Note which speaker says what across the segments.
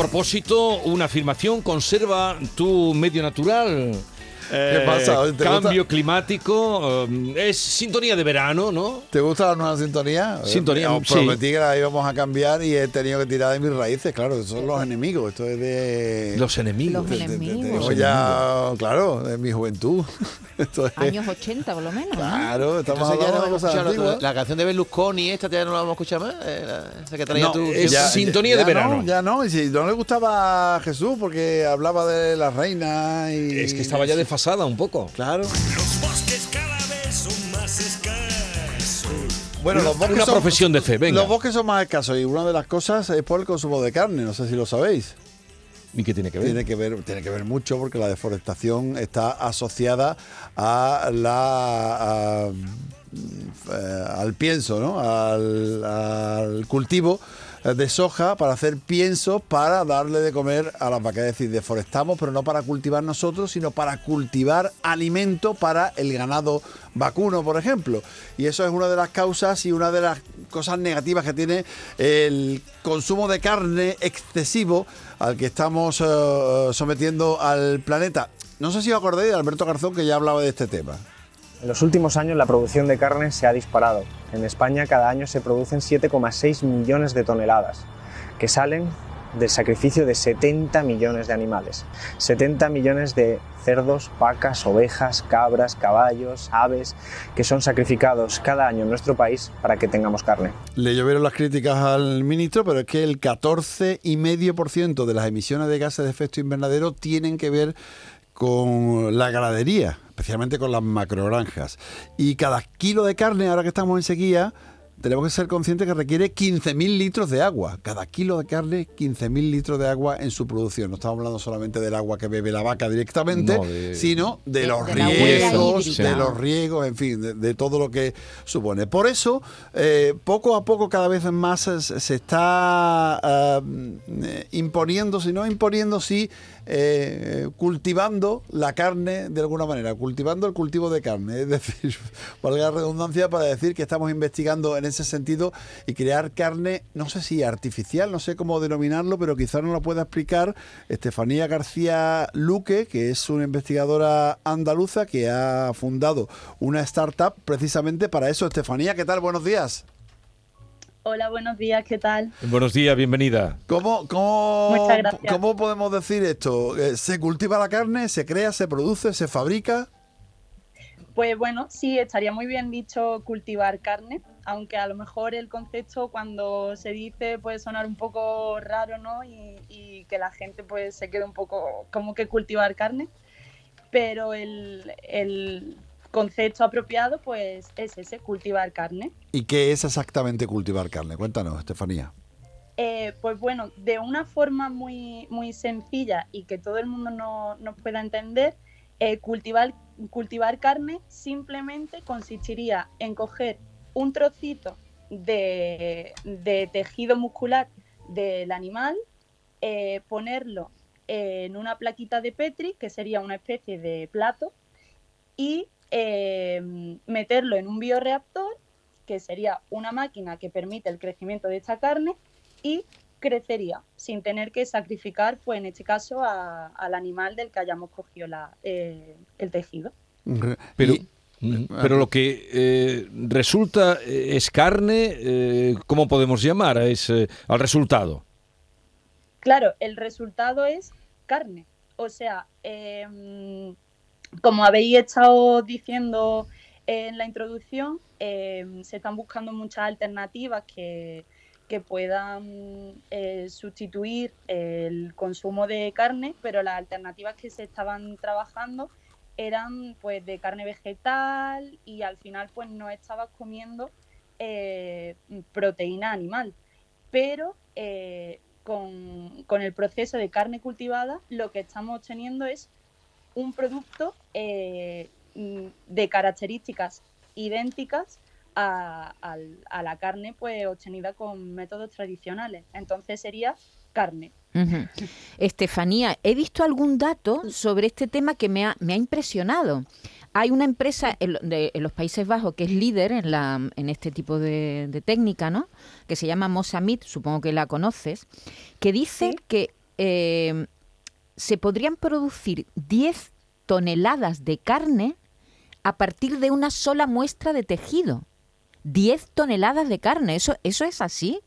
Speaker 1: Propósito, una afirmación, conserva tu medio natural. Eh,
Speaker 2: pasa? ¿Te
Speaker 1: Cambio
Speaker 2: gusta?
Speaker 1: climático, eh, es sintonía de verano, ¿no?
Speaker 2: ¿Te gusta la nueva sintonía?
Speaker 1: Sintonía,
Speaker 2: Eh, os
Speaker 1: sí.
Speaker 2: prometí que la íbamos a cambiar y he tenido que tirar de mis raíces, claro, esos son los enemigos, esto es de...
Speaker 1: Los enemigos.
Speaker 3: Los
Speaker 2: de- de- de-
Speaker 3: enemigos.
Speaker 2: ya, claro, de mi juventud. Esto es-
Speaker 3: Años 80 por lo menos. ¿no?
Speaker 2: Claro, estamos
Speaker 4: Entonces ya
Speaker 2: hablando
Speaker 4: no
Speaker 2: de cosas antiguas.
Speaker 4: la canción de Berlusconi esta ya no la vamos a escuchar más eh, la- esa que traía
Speaker 1: No,
Speaker 4: tú
Speaker 1: es-
Speaker 4: siempre.
Speaker 1: sintonía de
Speaker 2: ya
Speaker 1: verano.
Speaker 2: No, ya no, y si no le gustaba a Jesús porque hablaba de la reina y...
Speaker 1: Es que estaba ya un poco.
Speaker 2: Claro.
Speaker 5: Los bosques cada vez son más escasos.
Speaker 2: Bueno, los bosques
Speaker 1: Una
Speaker 2: son-
Speaker 1: profesión de fe, venga.
Speaker 2: Los bosques son más escasos y una de las cosas es por el consumo de carne, no sé si lo sabéis.
Speaker 1: ¿Y qué tiene que ver?
Speaker 2: Tiene que ver, tiene que ver mucho porque la deforestación está asociada a la a, eh, al pienso, ¿no? Al, al cultivo de soja para hacer pienso para darle de comer a las vacas. Es decir, deforestamos, pero no para cultivar nosotros, sino para cultivar alimento para el ganado vacuno, por ejemplo. Y eso es una de las causas y una de las cosas negativas que tiene el consumo de carne excesivo al que estamos eh, sometiendo al planeta. No sé si os acordáis de Alberto Garzón que ya hablaba de este tema.
Speaker 6: En los últimos años la producción de carne se ha disparado. En España cada año se producen 7,6 millones de toneladas, que salen del sacrificio de 70 millones de animales. 70 millones de cerdos, vacas, ovejas, cabras, caballos, aves, que son sacrificados cada año en nuestro país para que tengamos carne.
Speaker 2: Le llovieron las críticas al ministro, pero es que el 14,5% de las emisiones de gases de efecto invernadero tienen que ver con la ganadería, especialmente con las macrogranjas. Y cada kilo de carne, ahora que estamos en sequía, tenemos que ser conscientes que requiere 15.000 litros de agua. Cada kilo de carne, 15.000 litros de agua en su producción. No estamos hablando solamente del agua que bebe la vaca directamente,
Speaker 1: No, de-
Speaker 2: sino de,
Speaker 3: De-
Speaker 2: los
Speaker 3: de
Speaker 2: riegos, de los riegos, en fin, de, de todo lo que supone. Por eso, eh, poco a poco, cada vez más se, se está eh, imponiendo, si no imponiendo, sí eh, cultivando la carne de alguna manera, cultivando el cultivo de carne. Es decir, valga la redundancia para decir que estamos investigando en ese sentido y crear carne, no sé si artificial, no sé cómo denominarlo, pero quizás nos lo pueda explicar Estefanía García Luque, que es una investigadora andaluza que ha fundado una startup precisamente para eso. Estefanía, ¿qué tal? Buenos días.
Speaker 7: Hola, buenos días, ¿qué tal?
Speaker 1: Buenos días, bienvenida.
Speaker 2: ¿Cómo, cómo. ¿Cómo podemos decir esto? Eh, ¿Se cultiva la carne? ¿Se crea? ¿Se produce? ¿Se fabrica?
Speaker 7: Pues bueno, sí, estaría muy bien dicho cultivar carne, aunque a lo mejor el concepto cuando se dice puede sonar un poco raro, ¿no? Y, y que la gente pues se quede un poco como que cultivar carne, pero el, el concepto apropiado pues es ese, cultivar carne.
Speaker 2: ¿Y qué es exactamente cultivar carne? Cuéntanos, Estefanía.
Speaker 7: Eh, pues bueno, de una forma muy, muy sencilla y que todo el mundo no- nos pueda entender, eh, cultivar, cultivar carne simplemente consistiría en coger un trocito de, de tejido muscular del animal, eh, ponerlo en una plaquita de Petri, que sería una especie de plato, y eh, meterlo en un bioreactor, que sería una máquina que permite el crecimiento de esta carne, y crecería sin tener que sacrificar, pues en este caso, a- al animal del que hayamos cogido la- eh, el tejido.
Speaker 1: Pero,
Speaker 2: Y-
Speaker 1: pero lo que eh, resulta eh, es carne, eh, ¿cómo podemos llamar a ese- al resultado?
Speaker 7: claro, el resultado es carne. O sea, em, como habéis estado diciendo en la introducción, em, se están buscando muchas alternativas que, que puedan eh, sustituir el consumo de carne, pero las alternativas que se estaban trabajando eran pues de carne vegetal y al final pues no estabas comiendo eh, proteína animal. Pero eh, con, con, el proceso de carne cultivada lo que estamos obteniendo es un producto eh, de características idénticas a, a, a, la carne pues obtenida con métodos tradicionales. Entonces sería carne.
Speaker 3: Uh -huh. Estefanía, he visto algún dato sobre este tema que me ha, me ha impresionado. Hay una empresa en, de, en, los Países Bajos que es líder en, la, en este tipo de, de técnica, ¿no? Que se llama Mosamit, supongo que la conoces, que dice ¿Sí? que eh, se podrían producir 10 toneladas de carne a partir de una sola muestra de tejido. 10 toneladas de carne, ¿eso, eso es así?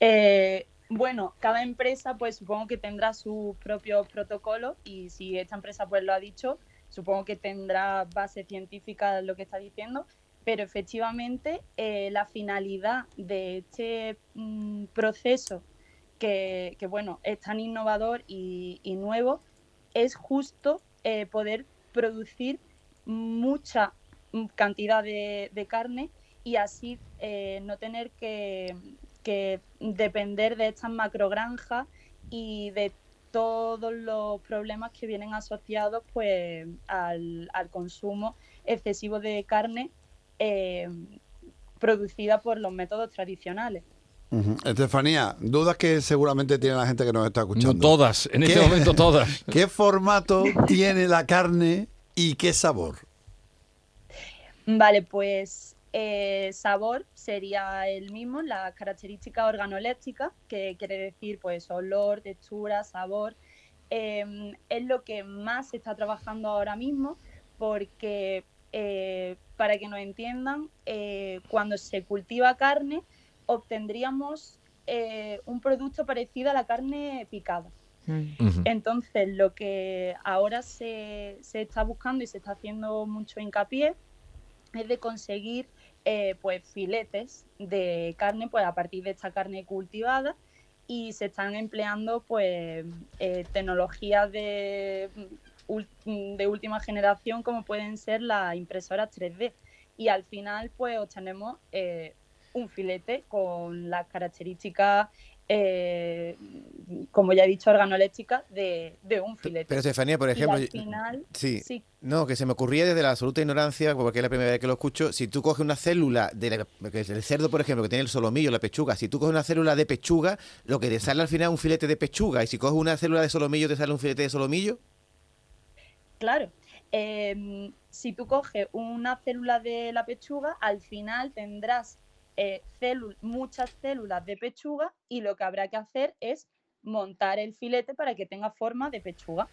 Speaker 7: Eh, bueno, cada empresa pues supongo que tendrá sus propios protocolos y si esta empresa pues lo ha dicho, supongo que tendrá base científica lo que está diciendo, pero efectivamente eh, la finalidad de este mm, proceso que, que, bueno, es tan innovador y, nuevo es justo eh, poder producir mucha cantidad de, de carne y así eh, no tener que, que depender de estas macrogranjas y de todos los problemas que vienen asociados pues al, al consumo excesivo de carne eh, producida por los métodos tradicionales.
Speaker 2: Uh -huh. Estefanía, dudas que seguramente tiene la gente que nos está escuchando.
Speaker 1: No todas, en este momento todas.
Speaker 2: ¿Qué formato tiene la carne y qué sabor?
Speaker 7: Vale, pues eh, sabor sería el mismo, la característica organoléptica, que quiere decir pues olor, textura, sabor. Eh, es lo que más se está trabajando ahora mismo porque, eh, para que nos entiendan, eh, cuando se cultiva carne obtendríamos eh, un producto parecido a la carne picada. Uh -huh. Entonces, lo que ahora se, se está buscando y se está haciendo mucho hincapié es de conseguir eh, pues filetes de carne pues a partir de esta carne cultivada y se están empleando pues eh, tecnologías de, de última generación como pueden ser las impresoras 3D y al final pues obtenemos eh, un filete con las características eh, como ya he dicho, organoléptica de, de, un filete.
Speaker 4: Pero Estefanía, por ejemplo,
Speaker 7: al final,
Speaker 4: sí, sí, no, que se me ocurría desde la absoluta ignorancia, porque es la primera vez que lo escucho, si tú coges una célula del de cerdo, por ejemplo, que tiene el solomillo, la pechuga, si tú coges una célula de pechuga, lo que te sale al final es un filete de pechuga, y si coges una célula de solomillo, te sale un filete de solomillo.
Speaker 7: Claro. Eh, si tú coges una célula de la pechuga, al final tendrás eh, muchas células de pechuga y lo que habrá que hacer es montar el filete para que tenga forma de pechuga.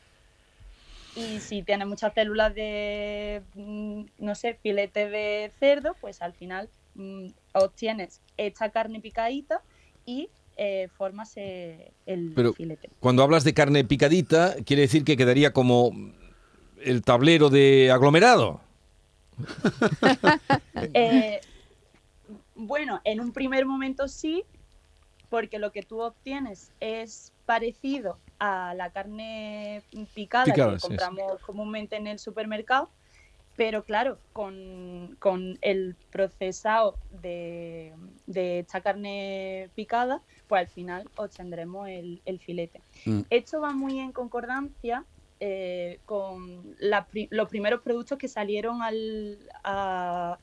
Speaker 7: Y si tiene muchas células de, mm, no sé, filete de cerdo, pues al final mmm, obtienes esta carne picadita y eh, formas eh, el
Speaker 1: Pero
Speaker 7: filete.
Speaker 1: Cuando hablas de carne picadita, quiere decir que quedaría como el tablero de aglomerado.
Speaker 7: eh, bueno, en un primer momento sí, porque lo que tú obtienes es parecido a la carne picada, picada que compramos sí. comúnmente en el supermercado, pero claro, con, con el procesado de, de, esta carne picada, pues al final obtendremos el, el filete. Mm. Esto va muy en concordancia eh, con la, los primeros productos que salieron al, a,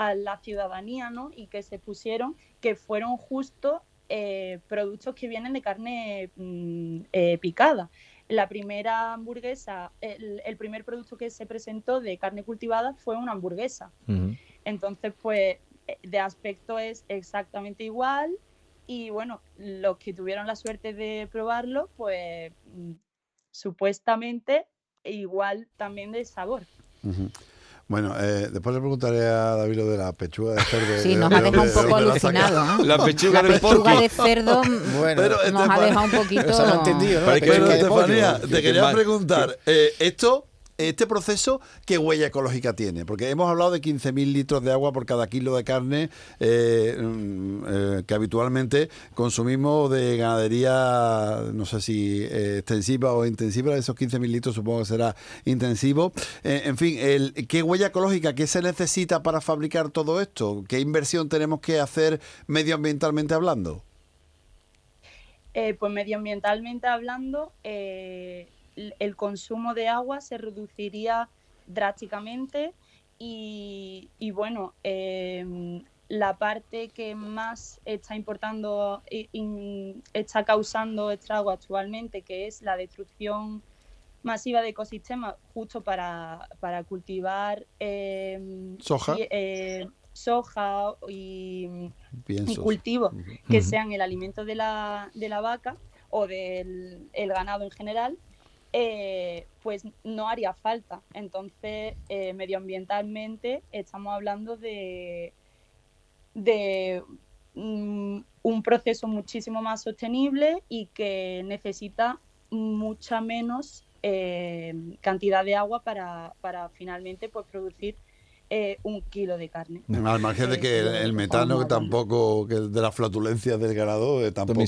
Speaker 7: a la ciudadanía ¿no? y que se pusieron, que fueron justo eh, productos que vienen de carne mm, eh, picada. La primera hamburguesa, el, el, primer producto que se presentó de carne cultivada fue una hamburguesa. Uh -huh. Entonces, pues, de aspecto es exactamente igual y bueno, los que tuvieron la suerte de probarlo, pues supuestamente igual también de sabor.
Speaker 2: Uh -huh. Bueno, eh, después le preguntaré a David lo de la pechuga de cerdo.
Speaker 3: Sí,
Speaker 2: de-
Speaker 3: nos ha dejado un poco alucinado.
Speaker 1: La pechuga
Speaker 3: La de cerdo
Speaker 4: Bueno,
Speaker 2: Pero,
Speaker 3: nos ha dejado un poquito...
Speaker 2: Te
Speaker 1: que
Speaker 2: quería preguntar, eh, esto, este proceso, ¿qué huella ecológica tiene? Porque hemos hablado de 15.000 litros de agua por cada kilo de carne eh, mm, eh, que habitualmente consumimos de ganadería, no sé si eh, extensiva o intensiva, esos 15.000 litros supongo que será intensivo. En fin, ¿qué huella ecológica, qué se necesita para fabricar todo esto? ¿Qué inversión tenemos que hacer medioambientalmente hablando?
Speaker 7: Pues medioambientalmente hablando, el consumo de agua se reduciría drásticamente y, y bueno, em, la parte que más está importando, in- está causando estrago actualmente, que es la destrucción masiva de ecosistemas justo para, para cultivar em,
Speaker 2: Soja.
Speaker 7: y, eh, soja y, y
Speaker 2: Pienso.
Speaker 7: cultivos que sean el alimento de la, de la vaca o del el ganado en general, eh, pues no haría falta. Entonces, eh, medioambientalmente estamos hablando de, de mm, un proceso muchísimo más sostenible y que necesita mucha menos eh, cantidad de agua para, para finalmente pues, producir eh, un kilo de carne.
Speaker 2: Al margen de que el, el metano que tampoco, que de las flatulencias del ganado, eh, tampoco,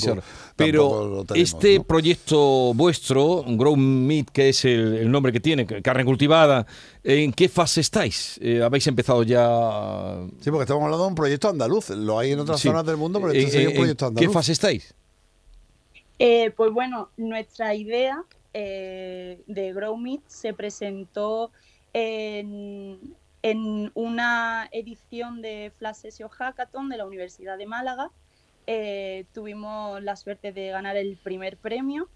Speaker 1: Pero
Speaker 2: lo tenemos,
Speaker 1: este
Speaker 2: ¿no?
Speaker 1: proyecto vuestro, Grow Meat, que es el, el nombre que tiene, carne cultivada, ¿en qué fase estáis? Eh, ¿Habéis empezado ya...?
Speaker 2: Sí, porque estamos hablando de un proyecto andaluz. Lo hay en otras
Speaker 1: Sí.
Speaker 2: zonas del mundo, pero
Speaker 1: ¿En-
Speaker 2: este sería un
Speaker 1: en-
Speaker 2: proyecto
Speaker 1: en
Speaker 2: andaluz.
Speaker 1: ¿Qué fase estáis?
Speaker 7: Eh, pues bueno, nuestra idea eh, de Grow Meat se presentó en, en una edición de Flash Session Hackathon de la Universidad de Málaga. Eh, tuvimos la suerte de ganar el primer premio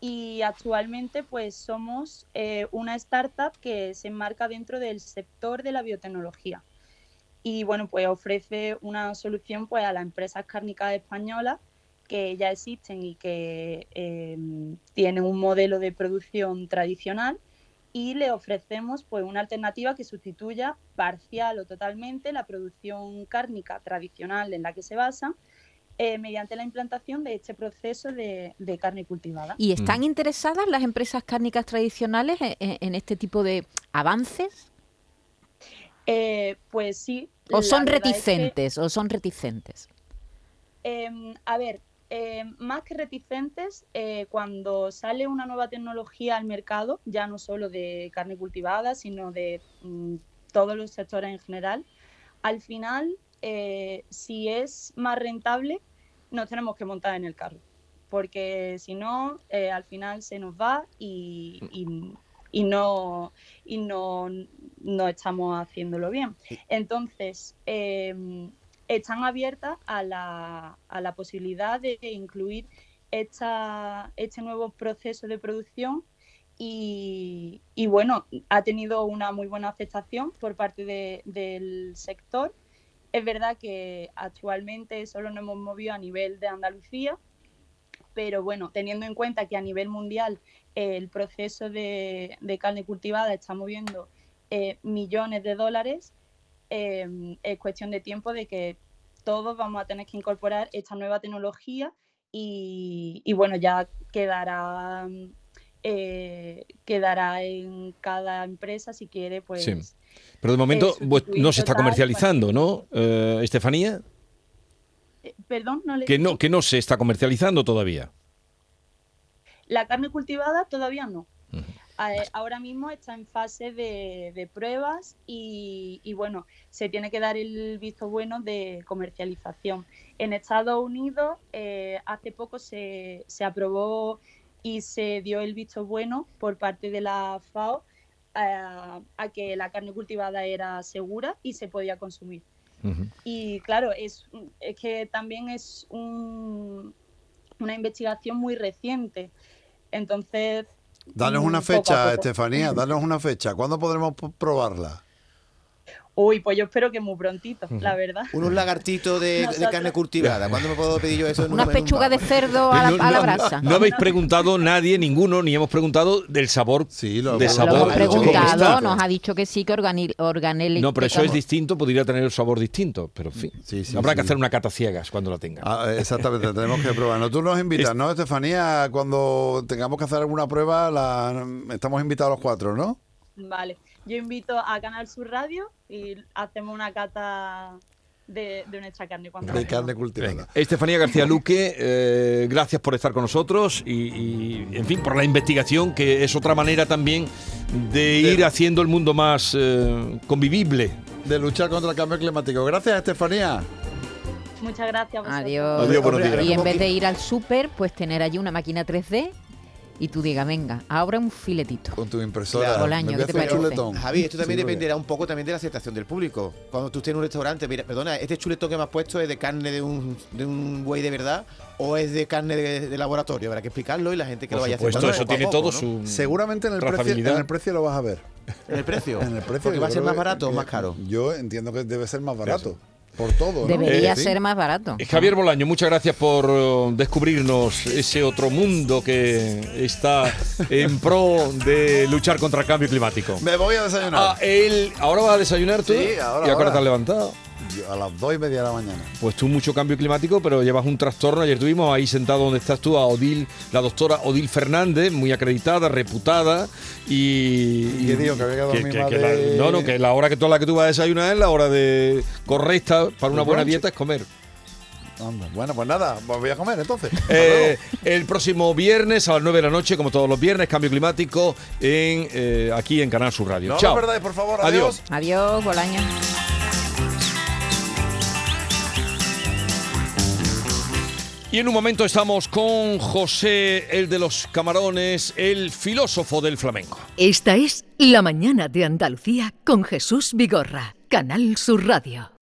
Speaker 7: y actualmente pues somos eh, una startup que se enmarca dentro del sector de la biotecnología y bueno pues ofrece una solución pues a las empresas cárnicas españolas que ya existen y que eh, tienen un modelo de producción tradicional y le ofrecemos pues una alternativa que sustituya parcial o totalmente la producción cárnica tradicional en la que se basan eh, mediante la implantación de este proceso de, de carne cultivada.
Speaker 3: ¿Y están interesadas las empresas cárnicas tradicionales en, este tipo de avances?
Speaker 7: Eh, pues sí.
Speaker 3: ¿O son
Speaker 7: verdad es que-
Speaker 3: reticentes? ¿O son reticentes?
Speaker 7: Em, a ver, em, más que reticentes, eh, cuando sale una nueva tecnología al mercado, ya no solo de carne cultivada, sino de mm, todos los sectores en general, al final, eh, si es más rentable, nos tenemos que montar en el carro, porque si no, eh, al final se nos va y, y- y no, y no, no estamos haciéndolo bien. Entonces, em, están abiertas a la, a la posibilidad de incluir esta, este nuevo proceso de producción y, y, bueno, ha tenido una muy buena aceptación por parte de- del sector. Es verdad que actualmente solo nos hemos movido a nivel de Andalucía, pero bueno, teniendo en cuenta que a nivel mundial eh, el proceso de, de carne cultivada está moviendo eh, millones de dólares, eh, es cuestión de tiempo de que todos vamos a tener que incorporar esta nueva tecnología y, y bueno, ya quedará, eh, quedará en cada empresa si quiere, pues...
Speaker 1: Sí. Pero de momento
Speaker 7: eh,
Speaker 1: no se está
Speaker 7: total,
Speaker 1: comercializando, ¿no, eh, Estefanía?
Speaker 7: eh, Perdón, no le
Speaker 1: Que no, que no se está comercializando todavía.
Speaker 7: La carne cultivada todavía no. Eh, Ahora mismo está en fase de, de pruebas y, y, bueno, se tiene que dar el visto bueno de comercialización. En Estados Unidos eh, hace poco se, se aprobó y se dio el visto bueno por parte de la FAO eh, a que la carne cultivada era segura y se podía consumir. Y claro, es, es que también es un- una investigación muy reciente. Entonces.
Speaker 2: Danos
Speaker 7: mm,
Speaker 2: una fecha. Estefanía, danos una fecha. ¿Cuándo podremos probarla?
Speaker 7: Uy, pues yo espero que muy prontito, la verdad.
Speaker 4: Unos lagartitos de, carne cultivada. ¿Cuándo me puedo pedir yo eso? en un-
Speaker 3: Una
Speaker 4: en un
Speaker 3: pechuga de cerdo a la,
Speaker 1: No,
Speaker 3: a la
Speaker 1: no,
Speaker 3: brasa.
Speaker 1: No habéis preguntado nadie, ninguno, ni hemos preguntado del sabor.
Speaker 2: Sí, lo-
Speaker 1: de
Speaker 2: lo
Speaker 3: Lo
Speaker 1: sabor.
Speaker 3: hemos
Speaker 2: ha dicho
Speaker 1: ¿cómo
Speaker 2: que
Speaker 3: preguntado, nos ha dicho que sí, que organeli-
Speaker 1: No, pero eso es distinto, podría tener el sabor distinto, pero en fin.
Speaker 2: Sí, sí,
Speaker 1: Habrá que hacer una cata ciegas cuando la tenga.
Speaker 2: Ah, exactamente, tenemos que probarlo. Tú nos invitas, ¿no, Estefanía? Cuando tengamos que hacer alguna prueba, la... estamos invitados los cuatro, ¿no?
Speaker 7: Vale, yo invito a Canal Sur Radio y hacemos una cata de, de nuestra carne. cuando
Speaker 2: De carne cultivada.
Speaker 1: Venga. Estefanía García Luque, eh, gracias por estar con nosotros y, y, en fin, por la investigación, que es otra manera también de ir haciendo el mundo más eh, convivible.
Speaker 2: De luchar contra el cambio climático. Gracias, Estefanía.
Speaker 7: Muchas gracias.
Speaker 3: Adiós.
Speaker 1: Adiós, buenos días.
Speaker 3: Y en vez de ir al súper, pues tener allí una máquina 3D y tú digas, venga, ahora un filetito.
Speaker 2: Con tu impresora.
Speaker 4: Claro.
Speaker 3: Bolaño,
Speaker 2: a
Speaker 3: ¿qué te parece?
Speaker 2: chuletón.
Speaker 4: Javi, esto también
Speaker 2: Sí,
Speaker 4: dependerá un poco también de la aceptación del público. Cuando tú estés en un restaurante, mira, perdona, ¿este chuletón que me has puesto es de carne de un, de un buey de verdad o es de carne de, de laboratorio? Habrá que explicarlo y la gente que
Speaker 1: Por
Speaker 4: lo vaya
Speaker 1: supuesto,
Speaker 4: haciendo
Speaker 1: eso
Speaker 4: poco a
Speaker 1: tiene
Speaker 4: poco,
Speaker 1: todo
Speaker 4: ¿no?
Speaker 1: su...
Speaker 2: Seguramente en el, precio, en el precio lo vas a ver.
Speaker 4: ¿En el precio?
Speaker 2: En el precio.
Speaker 4: Porque va a ser más
Speaker 2: que-
Speaker 4: barato o más caro.
Speaker 2: Yo entiendo que debe ser más barato. Por todo. ¿no?
Speaker 3: Debería
Speaker 1: Eh, sí.
Speaker 3: ser más barato.
Speaker 1: Eh, Javier Bolaño, muchas gracias por eh, descubrirnos ese otro mundo que está en pro de luchar contra el cambio climático.
Speaker 2: Me voy a desayunar.
Speaker 1: Ah, él, ¿Ahora vas a desayunar tú?
Speaker 2: Sí, ahora,
Speaker 1: ¿Y a qué hora
Speaker 2: ahora.
Speaker 1: te has levantado?
Speaker 2: A las dos y media de la mañana.
Speaker 1: Pues tú mucho cambio climático, pero llevas un trastorno. Ayer tuvimos ahí sentado donde estás tú a Odil, la doctora Odil Fernández, muy acreditada, reputada y...
Speaker 2: ¿Y qué digo? Que había que dormir más
Speaker 1: la-
Speaker 2: de-
Speaker 1: No, no, que la hora que tú la que tú vas a desayunar es la hora de correcta para una
Speaker 2: ¿El
Speaker 1: buena dieta es comer.
Speaker 2: Bueno, pues nada, pues voy a comer entonces.
Speaker 1: Eh, el próximo viernes a las 9 de la noche, como todos los viernes, cambio climático en eh, aquí en Canal Sur Radio.
Speaker 2: no
Speaker 1: Chao.
Speaker 2: por favor.
Speaker 1: Adiós.
Speaker 2: adiós.
Speaker 3: Adiós, Bolaño.
Speaker 1: Y en un momento estamos con José, el de los camarones, el filósofo del flamenco.
Speaker 8: Esta es La mañana de Andalucía con Jesús Vigorra, Canal Sur Radio.